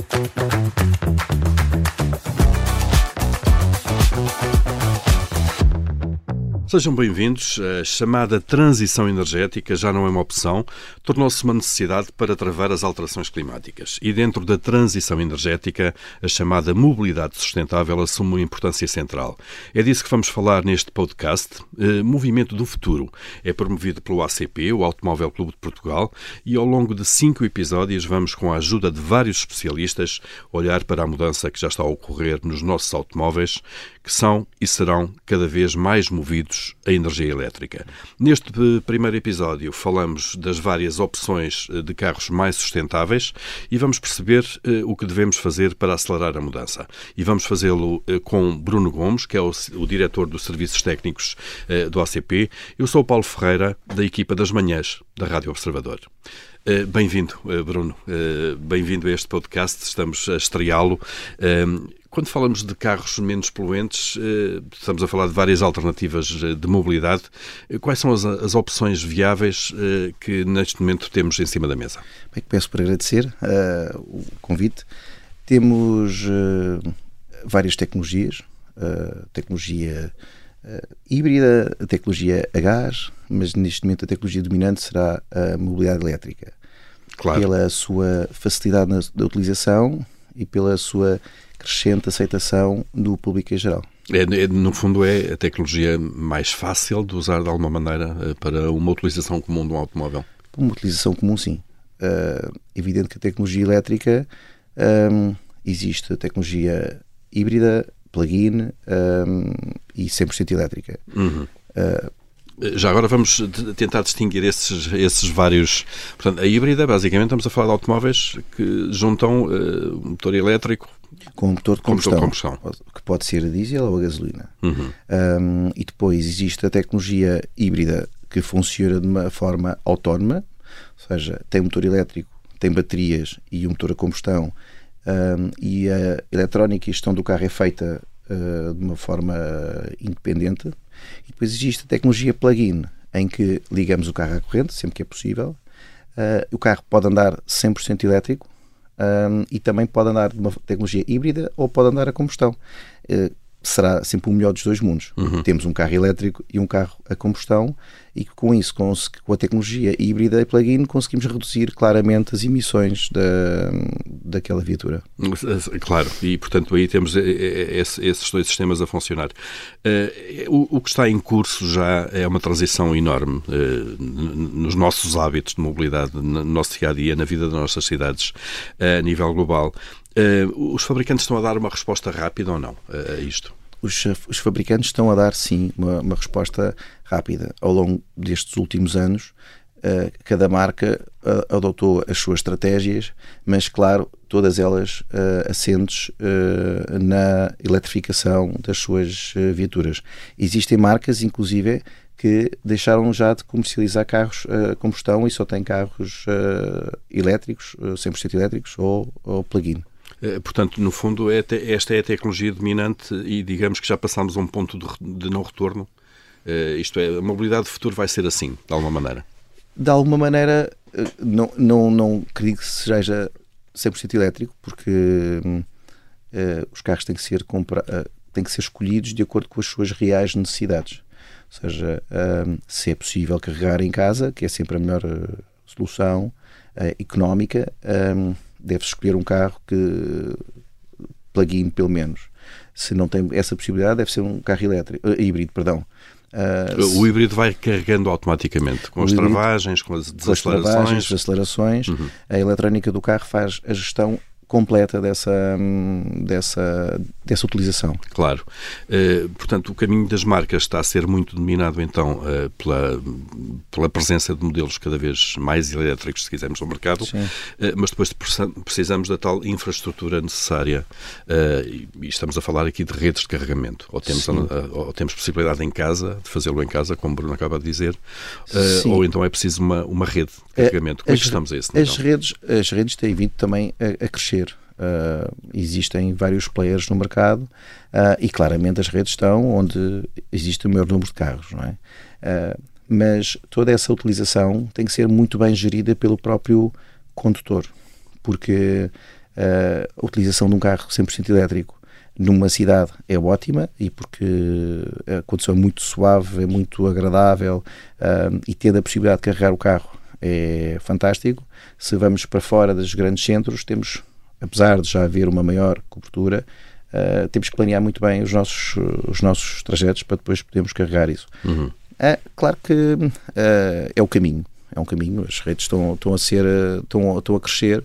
Thank you. Sejam bem-vindos. A chamada transição energética já não é uma opção, tornou-se uma necessidade para travar as alterações climáticas. E dentro da transição energética, a chamada mobilidade sustentável assume uma importância central. É disso que vamos falar neste podcast. Eh, Movimento do Futuro é promovido pelo ACP, o Automóvel Clube de Portugal, e ao longo de cinco episódios vamos, com a ajuda de vários especialistas, olhar para a mudança que já está a ocorrer nos nossos automóveis, que são e serão cada vez mais movidos a energia elétrica. Neste primeiro episódio falamos das várias opções eh, de carros mais sustentáveis e vamos perceber eh, o que devemos fazer para acelerar a mudança. E vamos fazê-lo eh, com Bruno Gomes, que é o, o diretor dos Serviços Técnicos do ACP. Eu sou o Paulo Ferreira, da equipa das manhãs da Rádio Observador. Bem-vindo, Bruno. Bem-vindo a este podcast. Estamos a estreá-lo. Quando falamos de carros menos poluentes, eh, estamos a falar de várias alternativas eh, de mobilidade. Eh, quais são as, as opções viáveis que neste momento temos em cima da mesa? Bem, peço por agradecer uh, o convite. Temos uh, várias tecnologias, uh, tecnologia híbrida, a tecnologia a gás, mas neste momento a tecnologia dominante será a mobilidade elétrica. Claro. Pela sua facilidade na, da utilização e pela sua crescente aceitação do público em geral. É, é, no fundo, é a tecnologia mais fácil de usar de alguma maneira eh, para uma utilização comum de um automóvel? Uma utilização comum, sim. Uh, evidente que a tecnologia elétrica um, existe a tecnologia híbrida, plug-in um, e 100% elétrica. Uhum. Uh, já agora vamos tentar distinguir esses, esses vários. Portanto, a híbrida, basicamente, estamos a falar de automóveis que juntam uh, motor elétrico com motor de combustão, combustão, que pode ser a diesel ou a gasolina. Uhum. Um, e depois existe a tecnologia híbrida que funciona de uma forma autónoma, ou seja, tem motor elétrico, tem baterias e um motor a combustão, um, e a eletrónica e a gestão do carro é feita uh, de uma forma independente. E depois existe a tecnologia plug-in, em que ligamos o carro à corrente, sempre que é possível. Uh, o carro pode andar 100% elétrico, um, e também pode andar de uma tecnologia híbrida ou pode andar a combustão. Uh, será sempre o melhor dos dois mundos. Uhum. Temos um carro elétrico e um carro a combustão e com isso, com, a tecnologia híbrida e plug-in, conseguimos reduzir claramente as emissões da, daquela viatura. Claro, e portanto aí temos esses dois sistemas a funcionar. Eh, o que está em curso já é uma transição enorme eh, nos nossos hábitos de mobilidade, no nosso dia a dia, na vida das nossas cidades, a nível global. Eh, os fabricantes estão a dar uma resposta rápida ou não a isto? Os, os fabricantes estão a dar, sim, uma, uma resposta rápida. Ao longo destes últimos anos, uh, cada marca uh, adotou as suas estratégias, mas, claro, todas elas uh, assentes na eletrificação das suas viaturas. Existem marcas, inclusive, que deixaram já de comercializar carros a combustão e só têm carros elétricos, 100% elétricos ou, ou plug-in. Eh, portanto, no fundo, é esta é a tecnologia dominante e digamos que já passamos a um ponto de não retorno. Eh, isto é, a mobilidade do futuro vai ser assim, de alguma maneira. De alguma maneira, eh, não, não, não acredito que seja 100% elétrico, porque uh, os carros têm que, ser compra uh, têm que ser escolhidos de acordo com as suas reais necessidades. Ou seja, uh, se é possível carregar em casa, que é sempre a melhor solução económica, deve escolher um carro que plug-in pelo menos. Se não tem essa possibilidade, deve ser um carro elétrico, uh, híbrido, perdão. Uh, o híbrido vai carregando automaticamente, com as híbrido, travagens, com as desacelerações. Com as travagens, desacelerações. Uhum. A eletrónica do carro faz a gestão completa dessa, dessa, dessa utilização. Claro. Uh, portanto, o caminho das marcas está a ser muito dominado, então, uh, pela, pela presença de modelos cada vez mais elétricos, se quisermos, no mercado, uh, mas depois precisamos da tal infraestrutura necessária e, e, estamos a falar aqui de redes de carregamento. Ou temos, a, ou temos possibilidade em casa, de fazê-lo em casa, como o Bruno acaba de dizer, ou então é preciso uma, uma rede de carregamento. Como é que estamos a esse? As redes, as redes têm vindo também a, a crescer Uh, existem vários players no mercado uh, e claramente as redes estão onde existe o maior número de carros, não é? Uh, mas toda essa utilização tem que ser muito bem gerida pelo próprio condutor, porque a utilização de um carro 100% elétrico numa cidade é ótima e porque a condição é muito suave, é muito agradável e tendo a possibilidade de carregar o carro é fantástico. Se vamos para fora dos grandes centros, temos, apesar de já haver uma maior cobertura, uh, temos que planear muito bem os nossos, os nossos trajetos para depois podermos carregar isso. Uhum. É, claro que uh, é o caminho, é um caminho, as redes estão, estão a ser, estão, estão a crescer,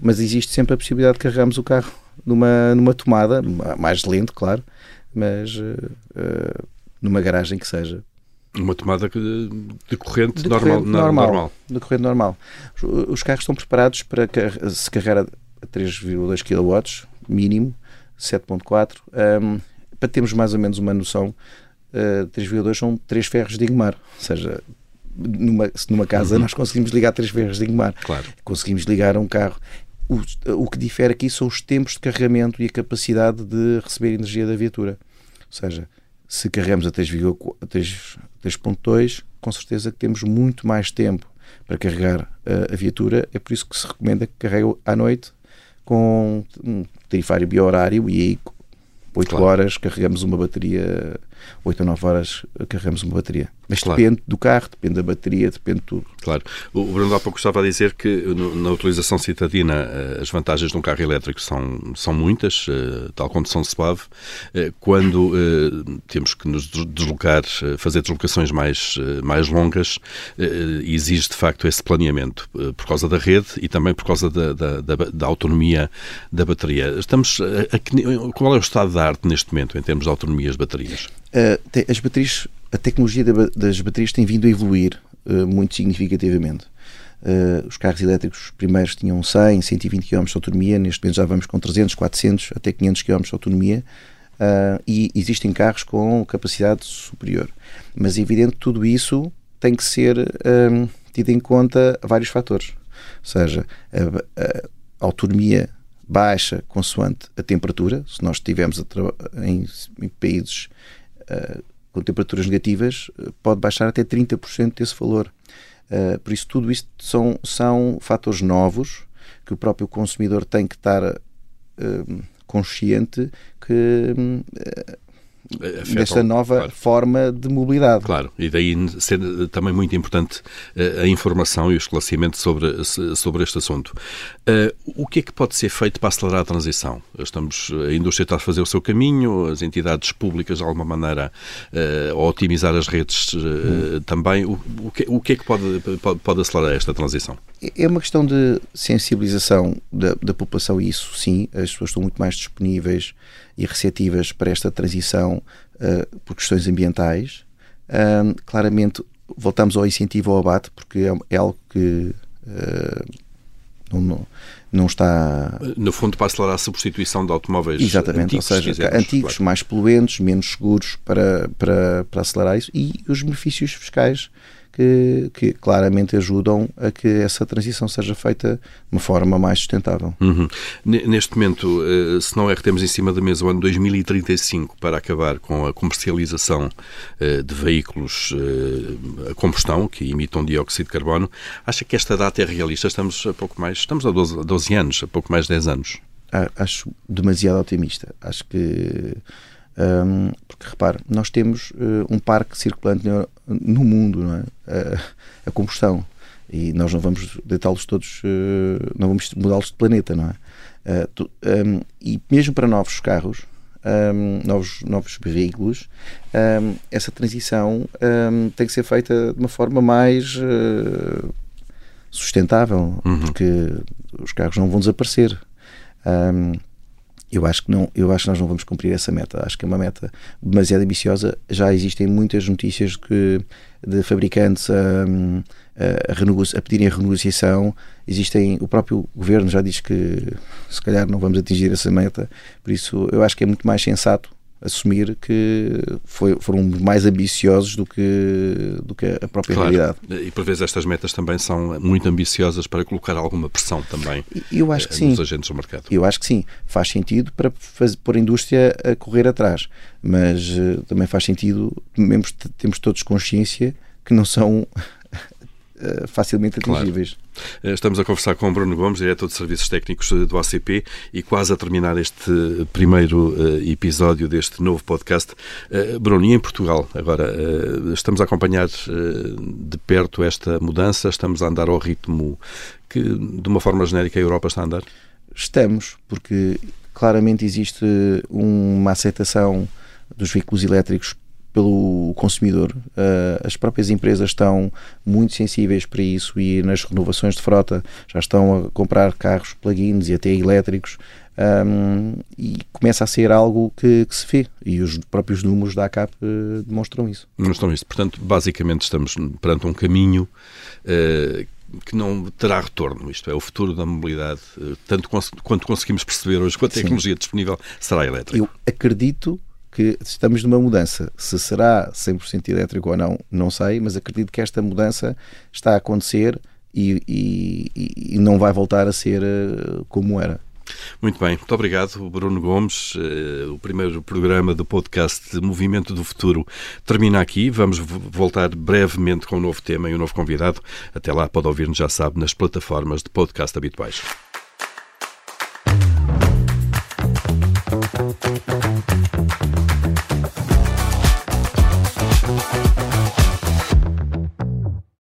mas existe sempre a possibilidade de carregarmos o carro numa, numa tomada, mais lento, claro, mas uh, numa garagem que seja. Uma tomada de corrente, de normal, corrente normal, normal. De corrente normal. Os carros estão preparados para se carregar 3,2 kW, mínimo, 7.4, um, para termos mais ou menos uma noção, uh, 3,2 são 3 ferros de Ingmar, ou seja, numa, numa casa uhum. nós conseguimos ligar 3 ferros de Ingmar, claro. conseguimos ligar um carro o, o que difere aqui são os tempos de carregamento e a capacidade de receber energia da viatura. Ou seja, se carregamos a 3.2, com certeza que temos muito mais tempo para carregar a, a viatura. É por isso que se recomenda que carregue à noite com um tarifário biorário e aí 8 claro. horas carregamos uma bateria, 8 ou 9 horas carregamos uma bateria. Mas claro. depende do carro, depende da bateria, depende de tudo. Claro. O Bruno há pouco estava a dizer que na utilização citadina eh, as vantagens de um carro elétrico são, são muitas, eh, tal como são suave. Eh, quando temos que nos deslocar, fazer deslocações mais, mais longas, exige de facto esse planeamento por causa da rede e também por causa da, da, da, da autonomia da bateria. Estamos a, a, qual é o estado da arte neste momento em termos de autonomia de baterias? As baterias a tecnologia das baterias tem vindo a evoluir uh, muito significativamente. Uh, os carros elétricos primeiros tinham 100, 120 km de autonomia, neste momento já vamos com 300, 400, até 500 km de autonomia. Uh, e existem carros com capacidade superior. Mas é evidente que tudo isso tem que ser um, tido em conta vários fatores. Ou seja, a, a autonomia baixa consoante a temperatura. Se nós estivermos em, em países com temperaturas negativas, eh, pode baixar até 30% desse valor. Uh, por isso, tudo isto são, são fatores novos que o próprio consumidor tem que estar uh, consciente que Afetam, desta nova claro. forma de mobilidade. Claro, e daí ser também muito importante eh, a informação e o esclarecimento sobre, sobre este assunto. Uh, o que é que pode ser feito para acelerar a transição? Estamos, a indústria está a fazer o seu caminho, as entidades públicas, de alguma maneira, a otimizar as redes hum. também. O, o, que, o que é que pode, pode, pode acelerar esta transição? É uma questão de sensibilização da, da população, e isso sim, as pessoas estão muito mais disponíveis e receptivas para esta transição uh, por questões ambientais. Uh, claramente, voltamos ao incentivo ao abate, porque é, é algo que uh, não, não, está. No fundo, para acelerar a substituição de automóveis Exatamente, antigos, ou seja, antigos, claro. mais poluentes, menos seguros para, para, para acelerar isso e os benefícios fiscais que, que, claramente ajudam a que essa transição seja feita de uma forma mais sustentável. Uhum. Neste momento, eh, se não é que temos em cima da mesa o ano 2035 para acabar com a comercialização eh, de veículos eh, a combustão que emitam dióxido de carbono, acha que esta data é realista? Estamos a pouco mais, estamos a 12, 12 anos, a pouco mais de 10 anos. Acho demasiado otimista. Acho que um, porque repare, nós temos um parque circulante no, mundo, não é? Uh, a combustão. E nós não vamos deitá-los todos, uh, não vamos mudá-los de planeta, não é? Tu, um, e mesmo para novos carros, um, novos, novos veículos, essa transição tem que ser feita de uma forma mais sustentável, uhum. porque os carros não vão desaparecer. Eu acho que não, eu acho que nós não vamos cumprir essa meta. Acho que é uma meta demasiado ambiciosa. Já existem muitas notícias que de fabricantes a, a, a, a pedirem a renegociação. Existem, o próprio governo já diz que se calhar não vamos atingir essa meta. Por isso, eu acho que é muito mais sensato assumir que foi, foram mais ambiciosos do que, do que a própria claro. realidade. E por vezes estas metas também são muito ambiciosas para colocar alguma pressão também eu acho que eh, sim. nos agentes do mercado. Eu acho que sim. Faz sentido para fazer, pôr a indústria a correr atrás, mas uh, também faz sentido, mesmo temos todos consciência que não são uh, facilmente atingíveis. Claro. Estamos a conversar com Bruno Gomes, diretor de Serviços Técnicos do ACP, e quase a terminar este primeiro uh, episódio deste novo podcast. Uh, Bruno, e em Portugal, agora, estamos a acompanhar de perto esta mudança, estamos a andar ao ritmo que, de uma forma genérica, a Europa está a andar? Estamos, porque claramente existe uma aceitação dos veículos elétricos pelo consumidor. Uh, as próprias empresas estão muito sensíveis para isso e nas renovações de frota já estão a comprar carros plug-ins e até elétricos. Um, e começa a ser algo que, que, se vê e os próprios números da ACAP uh, demonstram isso. Demonstram isso. Portanto, basicamente estamos perante um caminho uh, que não terá retorno. Isto é, o futuro da mobilidade, tanto quanto conseguimos perceber hoje com a tecnologia Sim. disponível, será elétrica. Eu acredito que estamos numa mudança. Se será 100% elétrico ou não, não sei, mas acredito que esta mudança está a acontecer e, e, e não vai voltar a ser uh, como era. Muito bem, muito obrigado, Bruno Gomes. Uh, o primeiro programa do podcast Movimento do Futuro termina aqui. Vamos voltar brevemente com um novo tema e um novo convidado. Até lá, pode ouvir-nos, já sabe, nas plataformas de podcast habituais. You.